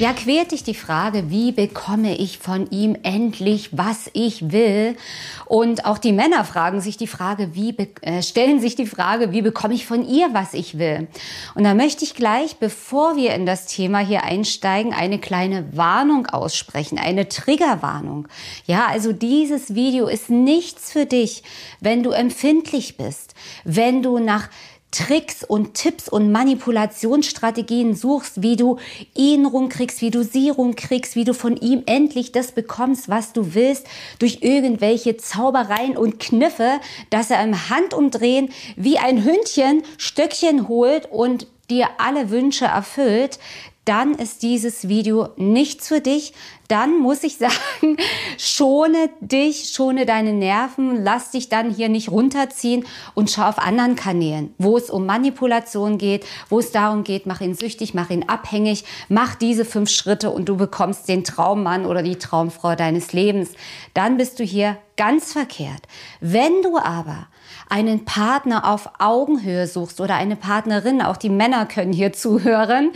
Ja, quält dich die Frage, wie bekomme ich von ihm endlich, was ich will? Und auch die Männer fragen sich die Frage, wie äh, stellen sich die Frage, wie bekomme ich von ihr, was ich will? Und da möchte ich gleich, bevor wir in das Thema hier einsteigen, eine kleine Warnung aussprechen, eine Triggerwarnung. Ja, also dieses Video ist nichts für dich, wenn du empfindlich bist, wenn du nach Tricks und Tipps und Manipulationsstrategien suchst, wie du ihn rumkriegst, wie du sie rumkriegst, wie du von ihm endlich das bekommst, was du willst, durch irgendwelche Zaubereien und Kniffe, dass er im Handumdrehen wie ein Hündchen Stöckchen holt und dir alle Wünsche erfüllt, dann ist dieses Video nichts für dich. Dann muss ich sagen, schone dich, schone deine Nerven, lass dich dann hier nicht runterziehen und schau auf anderen Kanälen, wo es um Manipulation geht, wo es darum geht, mach ihn süchtig, mach ihn abhängig, mach diese fünf Schritte und du bekommst den Traummann oder die Traumfrau deines Lebens. Dann bist du hier ganz verkehrt. Wenn du aber einen Partner auf Augenhöhe suchst oder eine Partnerin, auch die Männer können hier zuhören,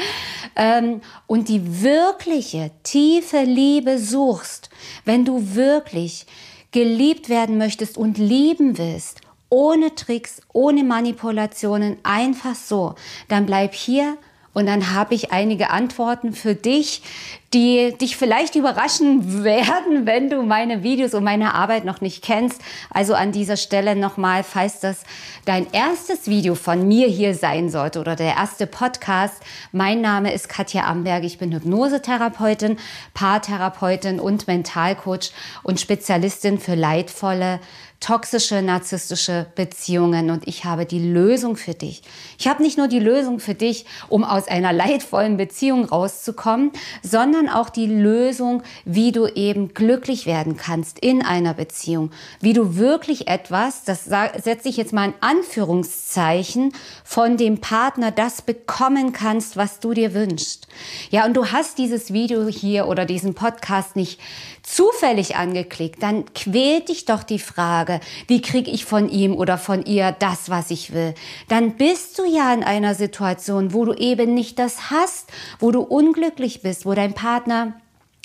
ähm, und die wirkliche, tiefe Liebe suchst, wenn du wirklich geliebt werden möchtest und lieben willst, ohne Tricks, ohne Manipulationen, einfach so, dann bleib hier und dann habe ich einige Antworten für dich, die dich vielleicht überraschen werden, wenn du meine Videos und meine Arbeit noch nicht kennst. Also an dieser Stelle nochmal, falls das dein erstes Video von mir hier sein sollte oder der erste Podcast. Mein Name ist Katja Amberg. Ich bin Hypnosetherapeutin, Paartherapeutin und Mentalcoach und Spezialistin für leidvolle toxische, narzisstische Beziehungen und ich habe die Lösung für dich. Ich habe nicht nur die Lösung für dich, um aus einer leidvollen Beziehung rauszukommen, sondern auch die Lösung, wie du eben glücklich werden kannst in einer Beziehung, wie du wirklich etwas, das setze ich jetzt mal in Anführungszeichen, von dem Partner das bekommen kannst, was du dir wünschst. Ja, und du hast dieses Video hier oder diesen Podcast nicht zufällig angeklickt, dann quält dich doch die Frage, wie kriege ich von ihm oder von ihr das, was ich will. Dann bist du ja in einer Situation, wo du eben nicht das hast, wo du unglücklich bist, wo dein Partner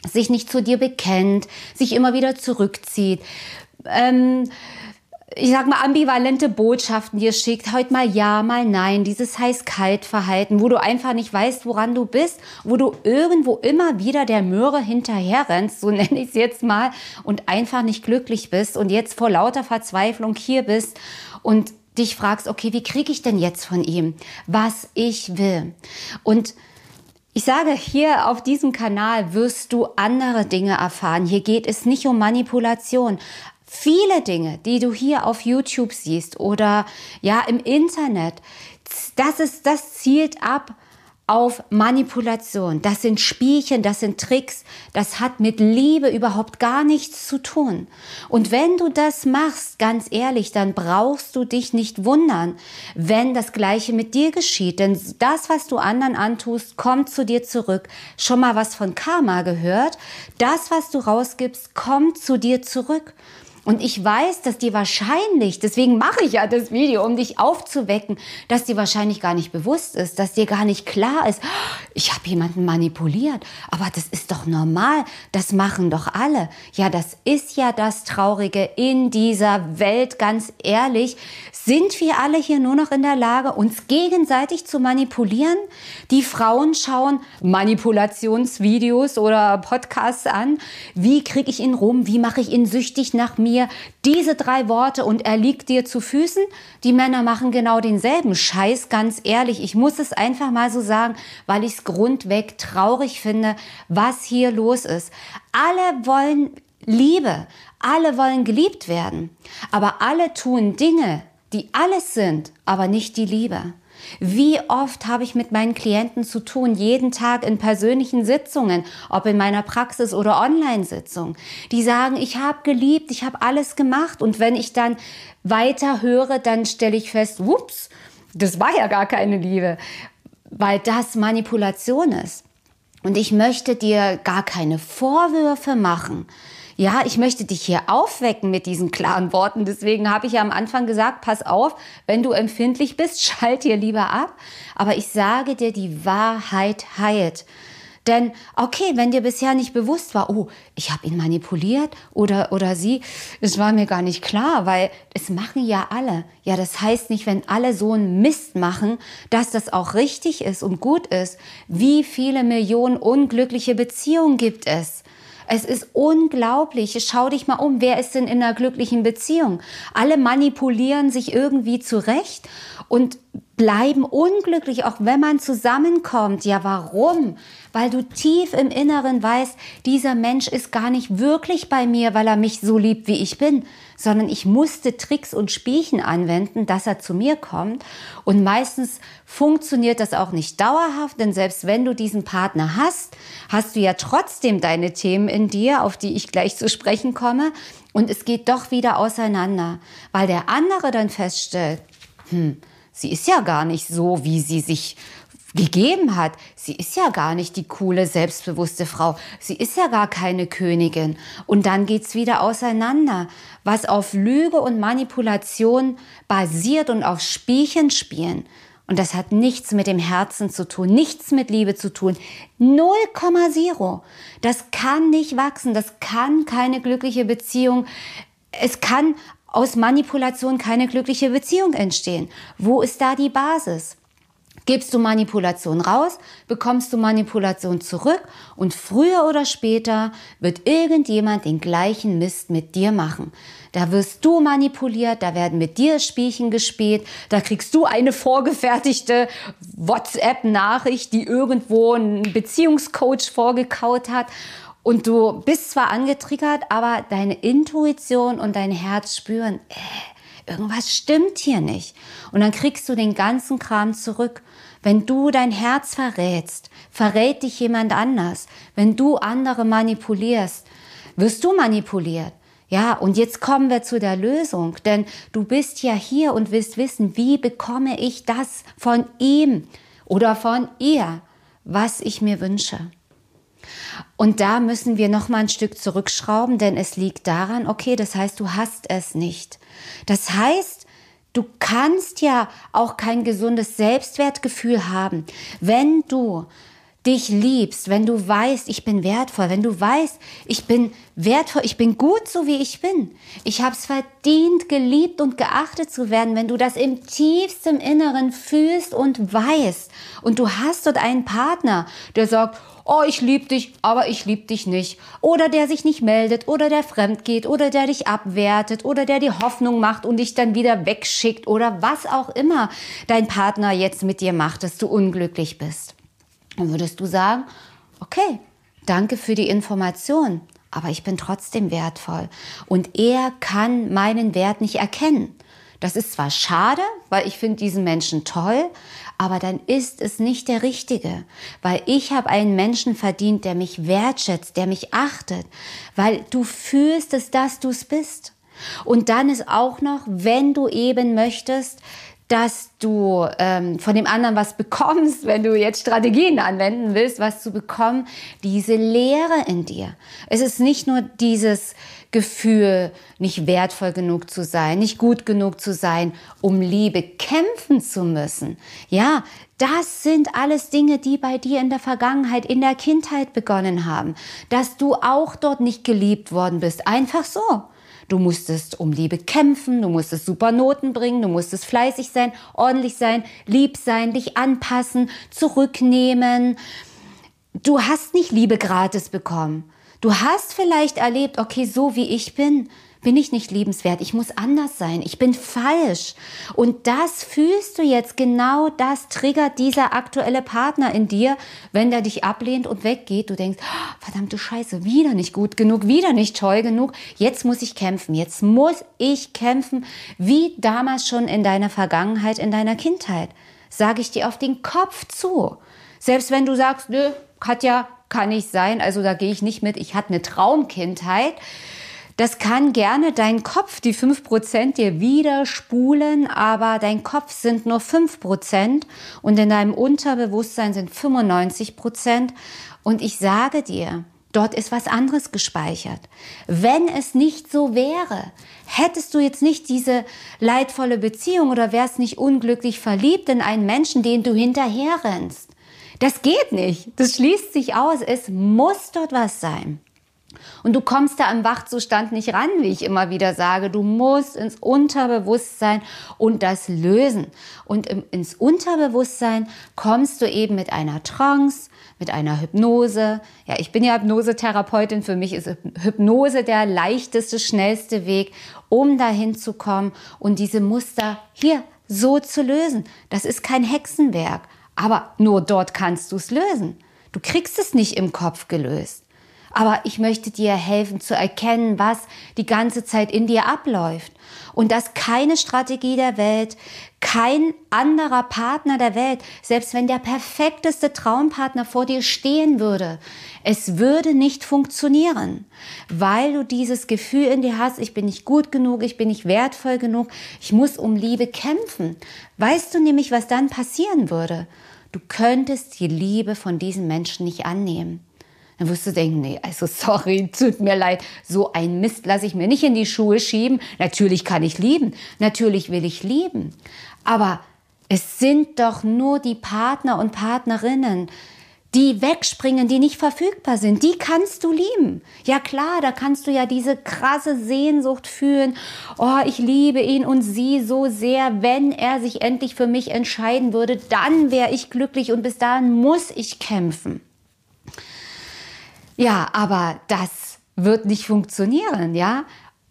sich nicht zu dir bekennt, sich immer wieder zurückzieht. Ähm, ich sag mal, ambivalente Botschaften dir schickt, heute mal ja, mal nein, dieses heiß-kalt-Verhalten, wo du einfach nicht weißt, woran du bist, wo du irgendwo immer wieder der Möhre hinterherrennst, so nenne ich es jetzt mal, und einfach nicht glücklich bist und jetzt vor lauter Verzweiflung hier bist und dich fragst, okay, wie kriege ich denn jetzt von ihm, was ich will? Und ich sage, hier auf diesem Kanal wirst du andere Dinge erfahren. Hier geht es nicht um Manipulation. Viele Dinge, die du hier auf YouTube siehst oder ja im Internet, das ist, das zielt ab auf Manipulation. Das sind Spielchen, das sind Tricks. Das hat mit Liebe überhaupt gar nichts zu tun. Und wenn du das machst, ganz ehrlich, dann brauchst du dich nicht wundern, wenn das Gleiche mit dir geschieht. Denn das, was du anderen antust, kommt zu dir zurück. Schon mal was von Karma gehört? Das, was du rausgibst, kommt zu dir zurück. Und ich weiß, dass dir wahrscheinlich, deswegen mache ich ja das Video, um dich aufzuwecken, dass dir wahrscheinlich gar nicht bewusst ist, dass dir gar nicht klar ist, ich habe jemanden manipuliert, aber das ist doch normal, das machen doch alle. Ja, das ist ja das Traurige in dieser Welt, ganz ehrlich. Sind wir alle hier nur noch in der Lage, uns gegenseitig zu manipulieren? Die Frauen schauen Manipulationsvideos oder Podcasts an. Wie kriege ich ihn rum? Wie mache ich ihn süchtig nach mir? Mir diese drei Worte und er liegt dir zu Füßen. Die Männer machen genau denselben Scheiß, ganz ehrlich. Ich muss es einfach mal so sagen, weil ich es grundweg traurig finde, was hier los ist. Alle wollen Liebe, alle wollen geliebt werden, aber alle tun Dinge, die alles sind, aber nicht die Liebe. Wie oft habe ich mit meinen Klienten zu tun, jeden Tag in persönlichen Sitzungen, ob in meiner Praxis oder Online-Sitzung. Die sagen, ich habe geliebt, ich habe alles gemacht. Und wenn ich dann weiter höre, dann stelle ich fest, whoops, das war ja gar keine Liebe, weil das Manipulation ist. Und ich möchte dir gar keine Vorwürfe machen ja, ich möchte dich hier aufwecken mit diesen klaren Worten. Deswegen habe ich ja am Anfang gesagt, pass auf, wenn du empfindlich bist, schalt dir lieber ab. Aber ich sage dir, die Wahrheit heilt. Denn okay, wenn dir bisher nicht bewusst war, oh, ich habe ihn manipuliert oder, oder sie, das war mir gar nicht klar, weil es machen ja alle. Ja, das heißt nicht, wenn alle so einen Mist machen, dass das auch richtig ist und gut ist. Wie viele Millionen unglückliche Beziehungen gibt es? Es ist unglaublich. Schau dich mal um. Wer ist denn in einer glücklichen Beziehung? Alle manipulieren sich irgendwie zurecht und bleiben unglücklich, auch wenn man zusammenkommt. Ja, warum? Weil du tief im Inneren weißt, dieser Mensch ist gar nicht wirklich bei mir, weil er mich so liebt, wie ich bin, sondern ich musste Tricks und Spielchen anwenden, dass er zu mir kommt. Und meistens funktioniert das auch nicht dauerhaft, denn selbst wenn du diesen Partner hast, hast du ja trotzdem deine Themen in dir, auf die ich gleich zu sprechen komme. Und es geht doch wieder auseinander, weil der andere dann feststellt, hm, sie ist ja gar nicht so, wie sie sich gegeben hat. Sie ist ja gar nicht die coole, selbstbewusste Frau. Sie ist ja gar keine Königin. Und dann geht's wieder auseinander. Was auf Lüge und Manipulation basiert und auf Spielchen spielen. Und das hat nichts mit dem Herzen zu tun, nichts mit Liebe zu tun. 0,0. Das kann nicht wachsen. Das kann keine glückliche Beziehung. Es kann aus Manipulation keine glückliche Beziehung entstehen. Wo ist da die Basis? Gibst du Manipulation raus, bekommst du Manipulation zurück und früher oder später wird irgendjemand den gleichen Mist mit dir machen. Da wirst du manipuliert, da werden mit dir Spielchen gespielt, da kriegst du eine vorgefertigte WhatsApp-Nachricht, die irgendwo ein Beziehungscoach vorgekaut hat. Und du bist zwar angetriggert, aber deine Intuition und dein Herz spüren, äh, irgendwas stimmt hier nicht. Und dann kriegst du den ganzen Kram zurück. Wenn du dein Herz verrätst, verrät dich jemand anders. Wenn du andere manipulierst, wirst du manipuliert. Ja, und jetzt kommen wir zu der Lösung, denn du bist ja hier und willst wissen, wie bekomme ich das von ihm oder von ihr, was ich mir wünsche. Und da müssen wir noch mal ein Stück zurückschrauben, denn es liegt daran, okay, das heißt, du hast es nicht. Das heißt, du kannst ja auch kein gesundes Selbstwertgefühl haben, wenn du dich liebst, wenn du weißt, ich bin wertvoll, wenn du weißt, ich bin wertvoll, ich bin gut so wie ich bin. Ich habe es verdient, geliebt und geachtet zu werden, wenn du das im tiefsten Inneren fühlst und weißt und du hast dort einen Partner, der sagt, oh, ich liebe dich, aber ich liebe dich nicht. Oder der sich nicht meldet oder der fremd geht oder der dich abwertet oder der die Hoffnung macht und dich dann wieder wegschickt oder was auch immer dein Partner jetzt mit dir macht, dass du unglücklich bist. Dann würdest du sagen, okay, danke für die Information, aber ich bin trotzdem wertvoll. Und er kann meinen Wert nicht erkennen. Das ist zwar schade, weil ich finde diesen Menschen toll, aber dann ist es nicht der Richtige, weil ich habe einen Menschen verdient, der mich wertschätzt, der mich achtet, weil du fühlst es, dass du es bist. Und dann ist auch noch, wenn du eben möchtest, dass du ähm, von dem anderen was bekommst, wenn du jetzt Strategien anwenden willst, was zu bekommen, diese Leere in dir. Es ist nicht nur dieses Gefühl, nicht wertvoll genug zu sein, nicht gut genug zu sein, um Liebe kämpfen zu müssen. Ja, das sind alles Dinge, die bei dir in der Vergangenheit, in der Kindheit begonnen haben, dass du auch dort nicht geliebt worden bist. Einfach so. Du musstest um Liebe kämpfen, du musstest super Noten bringen, du musstest fleißig sein, ordentlich sein, lieb sein, dich anpassen, zurücknehmen. Du hast nicht Liebe gratis bekommen. Du hast vielleicht erlebt, okay, so wie ich bin, bin ich nicht liebenswert, ich muss anders sein, ich bin falsch. Und das fühlst du jetzt, genau das triggert dieser aktuelle Partner in dir, wenn der dich ablehnt und weggeht. Du denkst, oh, verdammte Scheiße, wieder nicht gut genug, wieder nicht toll genug, jetzt muss ich kämpfen, jetzt muss ich kämpfen, wie damals schon in deiner Vergangenheit, in deiner Kindheit. Sage ich dir auf den Kopf zu. Selbst wenn du sagst, nö, Katja, kann nicht sein, also da gehe ich nicht mit, ich hatte eine Traumkindheit das kann gerne dein Kopf, die 5% dir wieder spulen, aber dein Kopf sind nur 5% und in deinem Unterbewusstsein sind 95%. Und ich sage dir, Dort ist was anderes gespeichert. Wenn es nicht so wäre, hättest du jetzt nicht diese leidvolle Beziehung oder wärst nicht unglücklich verliebt in einen Menschen, den du hinterherrennst. Das geht nicht. Das schließt sich aus. Es muss dort was sein. Und du kommst da im Wachzustand nicht ran, wie ich immer wieder sage. Du musst ins Unterbewusstsein und das lösen. Und im, ins Unterbewusstsein kommst du eben mit einer Trance, mit einer Hypnose. Ja, ich bin ja Hypnosetherapeutin. Für mich ist Hypnose der leichteste, schnellste Weg, um dahin zu kommen und diese Muster hier so zu lösen. Das ist kein Hexenwerk. Aber nur dort kannst du es lösen. Du kriegst es nicht im Kopf gelöst. Aber ich möchte dir helfen zu erkennen, was die ganze Zeit in dir abläuft. Und dass keine Strategie der Welt, kein anderer Partner der Welt, selbst wenn der perfekteste Traumpartner vor dir stehen würde, es würde nicht funktionieren, weil du dieses Gefühl in dir hast, ich bin nicht gut genug, ich bin nicht wertvoll genug, ich muss um Liebe kämpfen. Weißt du nämlich, was dann passieren würde? Du könntest die Liebe von diesen Menschen nicht annehmen. Dann wirst du denken, nee, also sorry, tut mir leid, so ein Mist lasse ich mir nicht in die Schuhe schieben. Natürlich kann ich lieben, natürlich will ich lieben. Aber es sind doch nur die Partner und Partnerinnen, die wegspringen, die nicht verfügbar sind, die kannst du lieben. Ja klar, da kannst du ja diese krasse Sehnsucht fühlen. Oh, ich liebe ihn und sie so sehr. Wenn er sich endlich für mich entscheiden würde, dann wäre ich glücklich und bis dahin muss ich kämpfen. Ja, aber das wird nicht funktionieren, ja?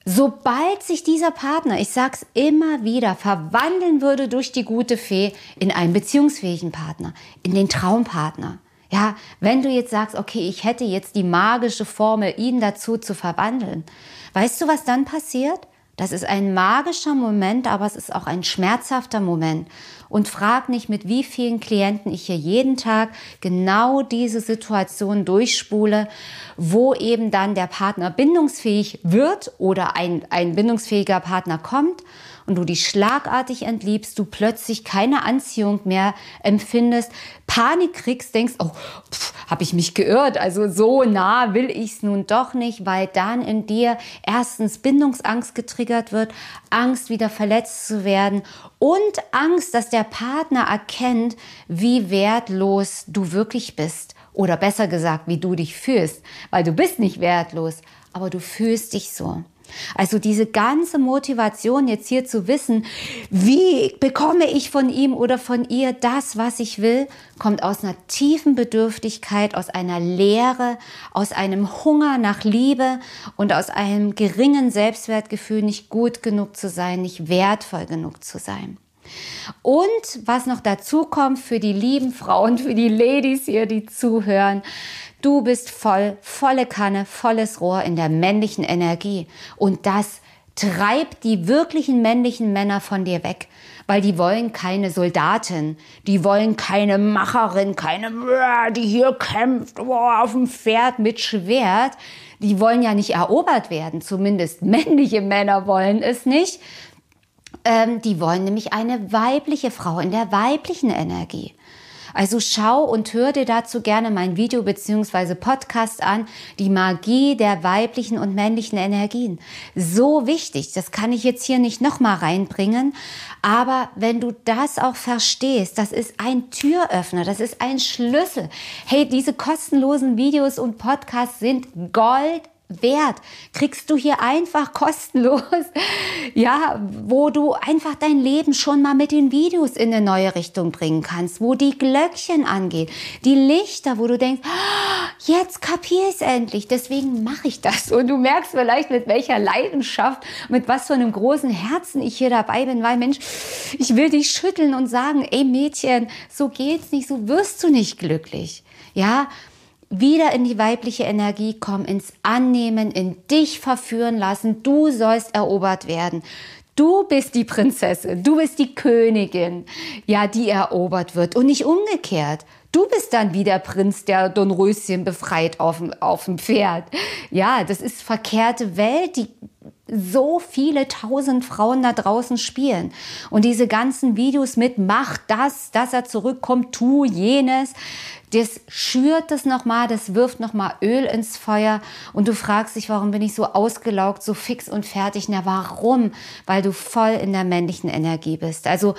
Sobald sich dieser Partner, ich sag's immer wieder, verwandeln würde durch die gute Fee in einen beziehungsfähigen Partner, in den Traumpartner. Ja, wenn du jetzt sagst, okay, ich hätte jetzt die magische Formel, ihn dazu zu verwandeln, weißt du, was dann passiert? Das ist ein magischer Moment, aber es ist auch ein schmerzhafter Moment. Und frag nicht, mit wie vielen Klienten ich hier jeden Tag genau diese Situation durchspule, wo eben dann der Partner bindungsfähig wird oder ein, ein bindungsfähiger Partner kommt und du dich schlagartig entliebst, du plötzlich keine Anziehung mehr empfindest, Panik kriegst, denkst, oh, habe ich mich geirrt, also so nah will ich es nun doch nicht, weil dann in dir erstens Bindungsangst getriggert wird, Angst wieder verletzt zu werden und Angst, dass der Partner erkennt, wie wertlos du wirklich bist oder besser gesagt, wie du dich fühlst, weil du bist nicht wertlos, aber du fühlst dich so. Also diese ganze Motivation jetzt hier zu wissen, wie bekomme ich von ihm oder von ihr das, was ich will, kommt aus einer tiefen Bedürftigkeit, aus einer Leere, aus einem Hunger nach Liebe und aus einem geringen Selbstwertgefühl, nicht gut genug zu sein, nicht wertvoll genug zu sein. Und was noch dazu kommt für die lieben Frauen, für die Ladies hier, die zuhören, Du bist voll, volle Kanne, volles Rohr in der männlichen Energie. Und das treibt die wirklichen männlichen Männer von dir weg, weil die wollen keine Soldatin, die wollen keine Macherin, keine, die hier kämpft auf dem Pferd mit Schwert. Die wollen ja nicht erobert werden, zumindest männliche Männer wollen es nicht. Ähm, die wollen nämlich eine weibliche Frau in der weiblichen Energie. Also schau und hör dir dazu gerne mein Video bzw. Podcast an, die Magie der weiblichen und männlichen Energien. So wichtig, das kann ich jetzt hier nicht nochmal reinbringen, aber wenn du das auch verstehst, das ist ein Türöffner, das ist ein Schlüssel. Hey, diese kostenlosen Videos und Podcasts sind Gold wert. Kriegst du hier einfach kostenlos, ja, wo du einfach dein Leben schon mal mit den Videos in eine neue Richtung bringen kannst, wo die Glöckchen angehen, die Lichter, wo du denkst, ah, jetzt kapier ich endlich, deswegen mache ich das. Und du merkst vielleicht, mit welcher Leidenschaft, mit was für einem großen Herzen ich hier dabei bin, weil Mensch, ich will dich schütteln und sagen, ey Mädchen, so geht's nicht, so wirst du nicht glücklich. Ja, wieder in die weibliche Energie kommen, ins Annehmen, in dich verführen lassen. Du sollst erobert werden. Du bist die Prinzessin, du bist die Königin, ja, die erobert wird und nicht umgekehrt. Du bist dann wie der Prinz, der Dornröschen befreit auf dem, auf dem Pferd. Ja, das ist verkehrte Welt, die so viele tausend Frauen da draußen spielen. Und diese ganzen Videos mit mach das, dass er zurückkommt, tu jenes, das schürt das nochmal, das wirft nochmal Öl ins Feuer und du fragst dich, warum bin ich so ausgelaugt, so fix und fertig? Na, warum? Weil du voll in der männlichen Energie bist. Also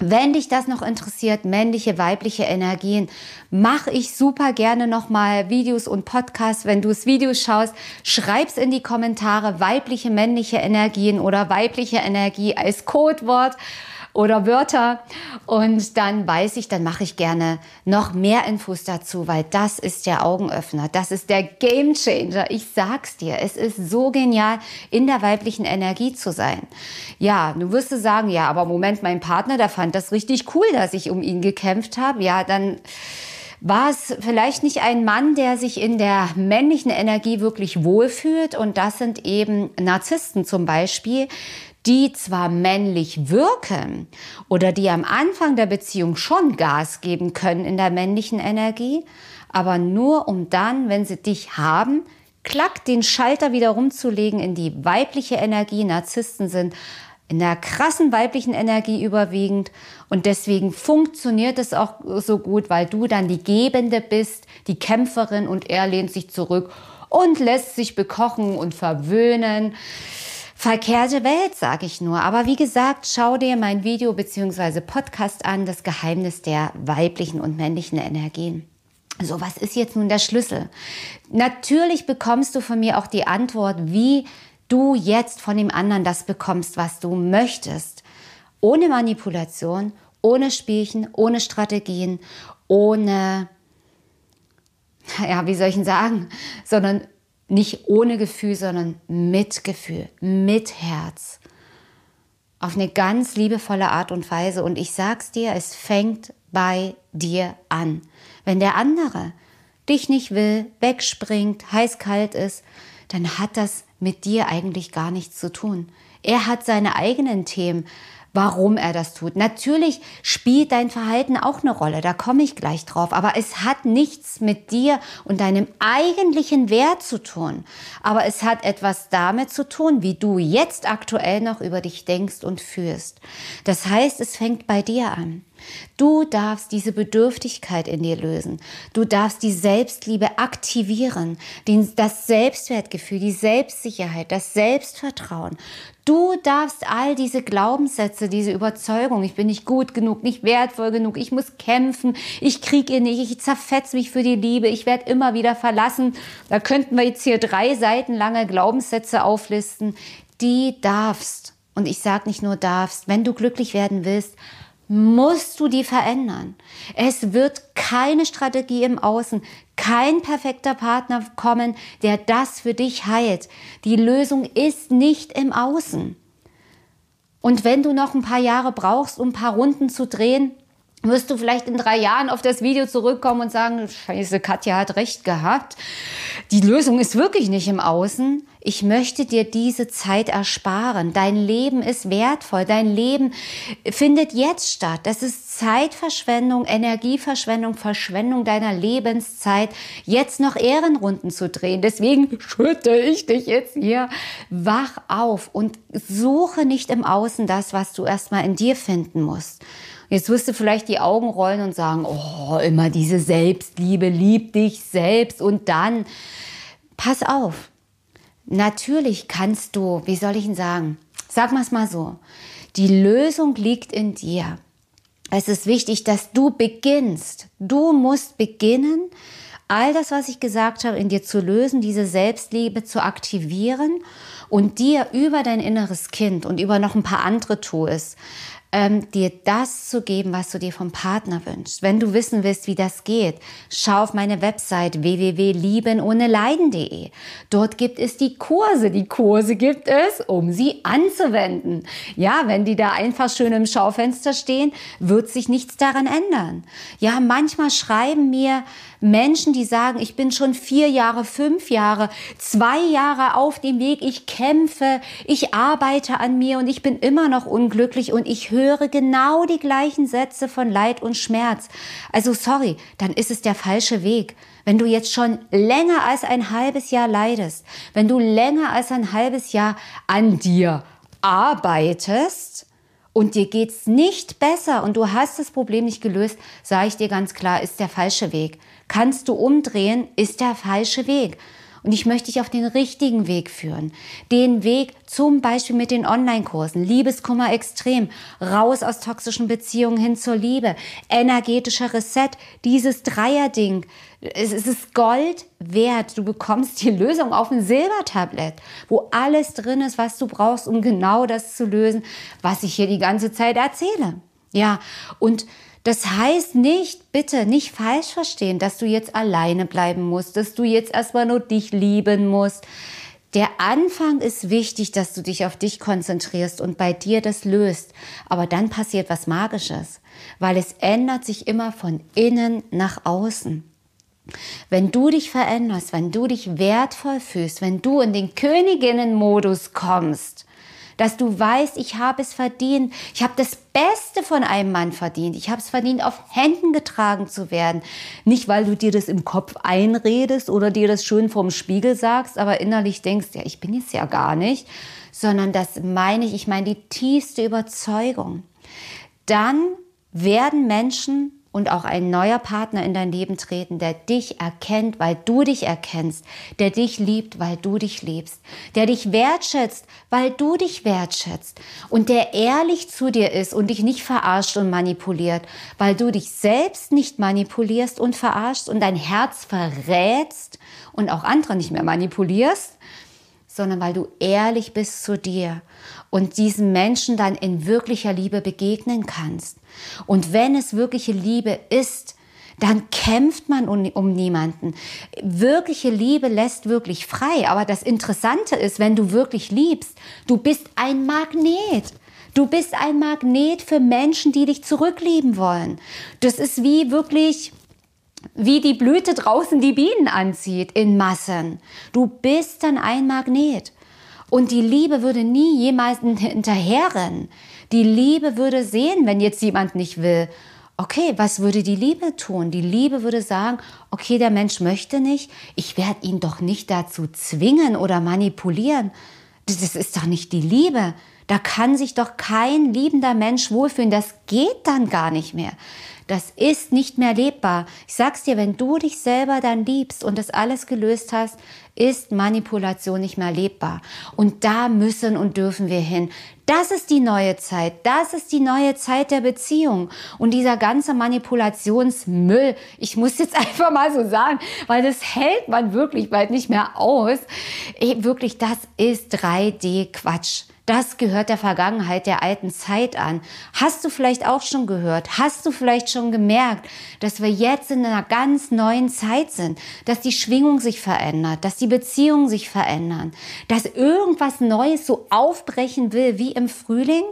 wenn dich das noch interessiert, männliche, weibliche Energien, mache ich super gerne nochmal Videos und Podcasts. Wenn du es Videos schaust, schreib's in die Kommentare weibliche, männliche Energien oder weibliche Energie als Codewort oder Wörter. Und dann weiß ich, dann mache ich gerne noch mehr Infos dazu, weil das ist der Augenöffner. Das ist der Game Changer. Ich sag's dir. Es ist so genial, in der weiblichen Energie zu sein. Ja, du wirst du sagen, ja, aber Moment, mein Partner, der fand das richtig cool, dass ich um ihn gekämpft habe. Ja, dann war es vielleicht nicht ein Mann, der sich in der männlichen Energie wirklich wohlfühlt. Und das sind eben Narzissten zum Beispiel, die zwar männlich wirken oder die am Anfang der Beziehung schon Gas geben können in der männlichen Energie, aber nur um dann, wenn sie dich haben, klack den Schalter wieder rumzulegen in die weibliche Energie. Narzissten sind in der krassen weiblichen Energie überwiegend und deswegen funktioniert es auch so gut, weil du dann die Gebende bist, die Kämpferin und er lehnt sich zurück und lässt sich bekochen und verwöhnen. Verkehrte Welt, sage ich nur. Aber wie gesagt, schau dir mein Video bzw. Podcast an, das Geheimnis der weiblichen und männlichen Energien. So, was ist jetzt nun der Schlüssel? Natürlich bekommst du von mir auch die Antwort, wie du jetzt von dem anderen das bekommst, was du möchtest. Ohne Manipulation, ohne Spielchen, ohne Strategien, ohne, ja, wie soll ich denn sagen, sondern nicht ohne Gefühl, sondern mit Gefühl, mit Herz. Auf eine ganz liebevolle Art und Weise. Und ich sag's dir, es fängt bei dir an. Wenn der andere dich nicht will, wegspringt, heiß-kalt ist, dann hat das mit dir eigentlich gar nichts zu tun. Er hat seine eigenen Themen, warum er das tut. Natürlich spielt dein Verhalten auch eine Rolle, da komme ich gleich drauf, aber es hat nichts mit dir und deinem eigentlichen Wert zu tun. Aber es hat etwas damit zu tun, wie du jetzt aktuell noch über dich denkst und fühlst. Das heißt, es fängt bei dir an. Du darfst diese Bedürftigkeit in dir lösen. Du darfst die Selbstliebe aktivieren, das Selbstwertgefühl, die Selbstsicherheit, das Selbstvertrauen. Du darfst all diese Glaubenssätze, diese Überzeugung, ich bin nicht gut genug, nicht wertvoll genug, ich muss kämpfen, ich kriege nicht, ich zerfetze mich für die Liebe, ich werde immer wieder verlassen. Da könnten wir jetzt hier drei Seiten lange Glaubenssätze auflisten. Die darfst. Und ich sage nicht nur darfst, wenn du glücklich werden willst, musst du die verändern. Es wird keine Strategie im Außen, kein perfekter Partner kommen, der das für dich heilt. Die Lösung ist nicht im Außen. Und wenn du noch ein paar Jahre brauchst, um ein paar Runden zu drehen, wirst du vielleicht in drei Jahren auf das Video zurückkommen und sagen, scheiße, Katja hat recht gehabt. Die Lösung ist wirklich nicht im Außen. Ich möchte dir diese Zeit ersparen. Dein Leben ist wertvoll. Dein Leben findet jetzt statt. Das ist Zeitverschwendung, Energieverschwendung, Verschwendung deiner Lebenszeit, jetzt noch Ehrenrunden zu drehen. Deswegen schütte ich dich jetzt hier. Wach auf und suche nicht im Außen das, was du erstmal in dir finden musst. Jetzt wirst du vielleicht die Augen rollen und sagen, oh, immer diese Selbstliebe, lieb dich selbst und dann, pass auf. Natürlich kannst du, wie soll ich ihn sagen? Sag mal es mal so. Die Lösung liegt in dir. Es ist wichtig, dass du beginnst. Du musst beginnen, all das, was ich gesagt habe, in dir zu lösen, diese Selbstliebe zu aktivieren und dir über dein inneres Kind und über noch ein paar andere Tools ähm, dir das zu geben, was du dir vom Partner wünschst. Wenn du wissen willst, wie das geht, schau auf meine Website www.liebenohneleiden.de. Dort gibt es die Kurse. Die Kurse gibt es, um sie anzuwenden. Ja, wenn die da einfach schön im Schaufenster stehen, wird sich nichts daran ändern. Ja, manchmal schreiben mir Menschen, die sagen, ich bin schon vier Jahre, fünf Jahre, zwei Jahre auf dem Weg, ich kämpfe, ich arbeite an mir und ich bin immer noch unglücklich und ich höre genau die gleichen Sätze von Leid und Schmerz. Also sorry, dann ist es der falsche Weg. Wenn du jetzt schon länger als ein halbes Jahr leidest, wenn du länger als ein halbes Jahr an dir arbeitest, und dir geht's nicht besser und du hast das Problem nicht gelöst, sage ich dir ganz klar, ist der falsche Weg kannst du umdrehen, ist der falsche Weg. Und ich möchte dich auf den richtigen Weg führen. Den Weg zum Beispiel mit den Online-Kursen. Liebeskummer extrem. Raus aus toxischen Beziehungen hin zur Liebe. Energetischer Reset. Dieses Dreierding. Es ist Gold wert. Du bekommst die Lösung auf ein Silbertablett, wo alles drin ist, was du brauchst, um genau das zu lösen, was ich hier die ganze Zeit erzähle. Ja, und das heißt nicht, bitte nicht falsch verstehen, dass du jetzt alleine bleiben musst, dass du jetzt erstmal nur dich lieben musst. Der Anfang ist wichtig, dass du dich auf dich konzentrierst und bei dir das löst. Aber dann passiert was Magisches, weil es ändert sich immer von innen nach außen. Wenn du dich veränderst, wenn du dich wertvoll fühlst, wenn du in den Königinnenmodus kommst, dass du weißt, ich habe es verdient. Ich habe das Beste von einem Mann verdient. Ich habe es verdient, auf Händen getragen zu werden. Nicht, weil du dir das im Kopf einredest oder dir das schön vom Spiegel sagst, aber innerlich denkst, ja, ich bin es ja gar nicht, sondern das meine ich, ich meine die tiefste Überzeugung. Dann werden Menschen und auch ein neuer Partner in dein Leben treten, der dich erkennt, weil du dich erkennst, der dich liebt, weil du dich liebst, der dich wertschätzt, weil du dich wertschätzt und der ehrlich zu dir ist und dich nicht verarscht und manipuliert, weil du dich selbst nicht manipulierst und verarscht und dein Herz verrätst und auch andere nicht mehr manipulierst, sondern weil du ehrlich bist zu dir und diesen Menschen dann in wirklicher Liebe begegnen kannst. Und wenn es wirkliche Liebe ist, dann kämpft man um, um, niemanden. Wirkliche Liebe lässt wirklich frei. Aber das Interessante ist, wenn du wirklich liebst, du bist ein Magnet. Du bist ein Magnet für Menschen, die dich zurücklieben wollen. Das ist wie wirklich, wie die Blüte draußen die Bienen anzieht in Massen. Du bist dann ein Magnet. Und die Liebe würde nie jemals hinterherrennen. Die Liebe würde sehen, wenn jetzt jemand nicht will. Okay, was würde die Liebe tun? Die Liebe würde sagen, okay, der Mensch möchte nicht, ich werde ihn doch nicht dazu zwingen oder manipulieren. Das ist doch nicht die Liebe. Da kann sich doch kein liebender Mensch wohlfühlen. Das geht dann gar nicht mehr. Das ist nicht mehr lebbar. Ich sag's dir, wenn du dich selber dann liebst und das alles gelöst hast, ist Manipulation nicht mehr lebbar. Und da müssen und dürfen wir hin. Das ist die neue Zeit. Das ist die neue Zeit der Beziehung. Und dieser ganze Manipulationsmüll, ich muss jetzt einfach mal so sagen, weil das hält man wirklich bald nicht mehr aus. Wirklich, das ist 3D-Quatsch. Das gehört der Vergangenheit, der alten Zeit an. Hast du vielleicht auch schon gehört? Hast du vielleicht schon gemerkt, dass wir jetzt in einer ganz neuen Zeit sind, dass die Schwingung sich verändert, dass die Beziehungen sich verändern, dass irgendwas Neues so aufbrechen will wie im Frühling?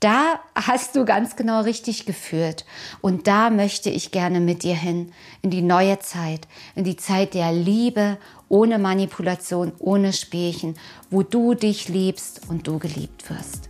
Da hast du ganz genau richtig geführt. Und da möchte ich gerne mit dir hin, in die neue Zeit, in die Zeit der Liebe, ohne Manipulation, ohne Spielchen, wo du dich liebst und du geliebt wirst.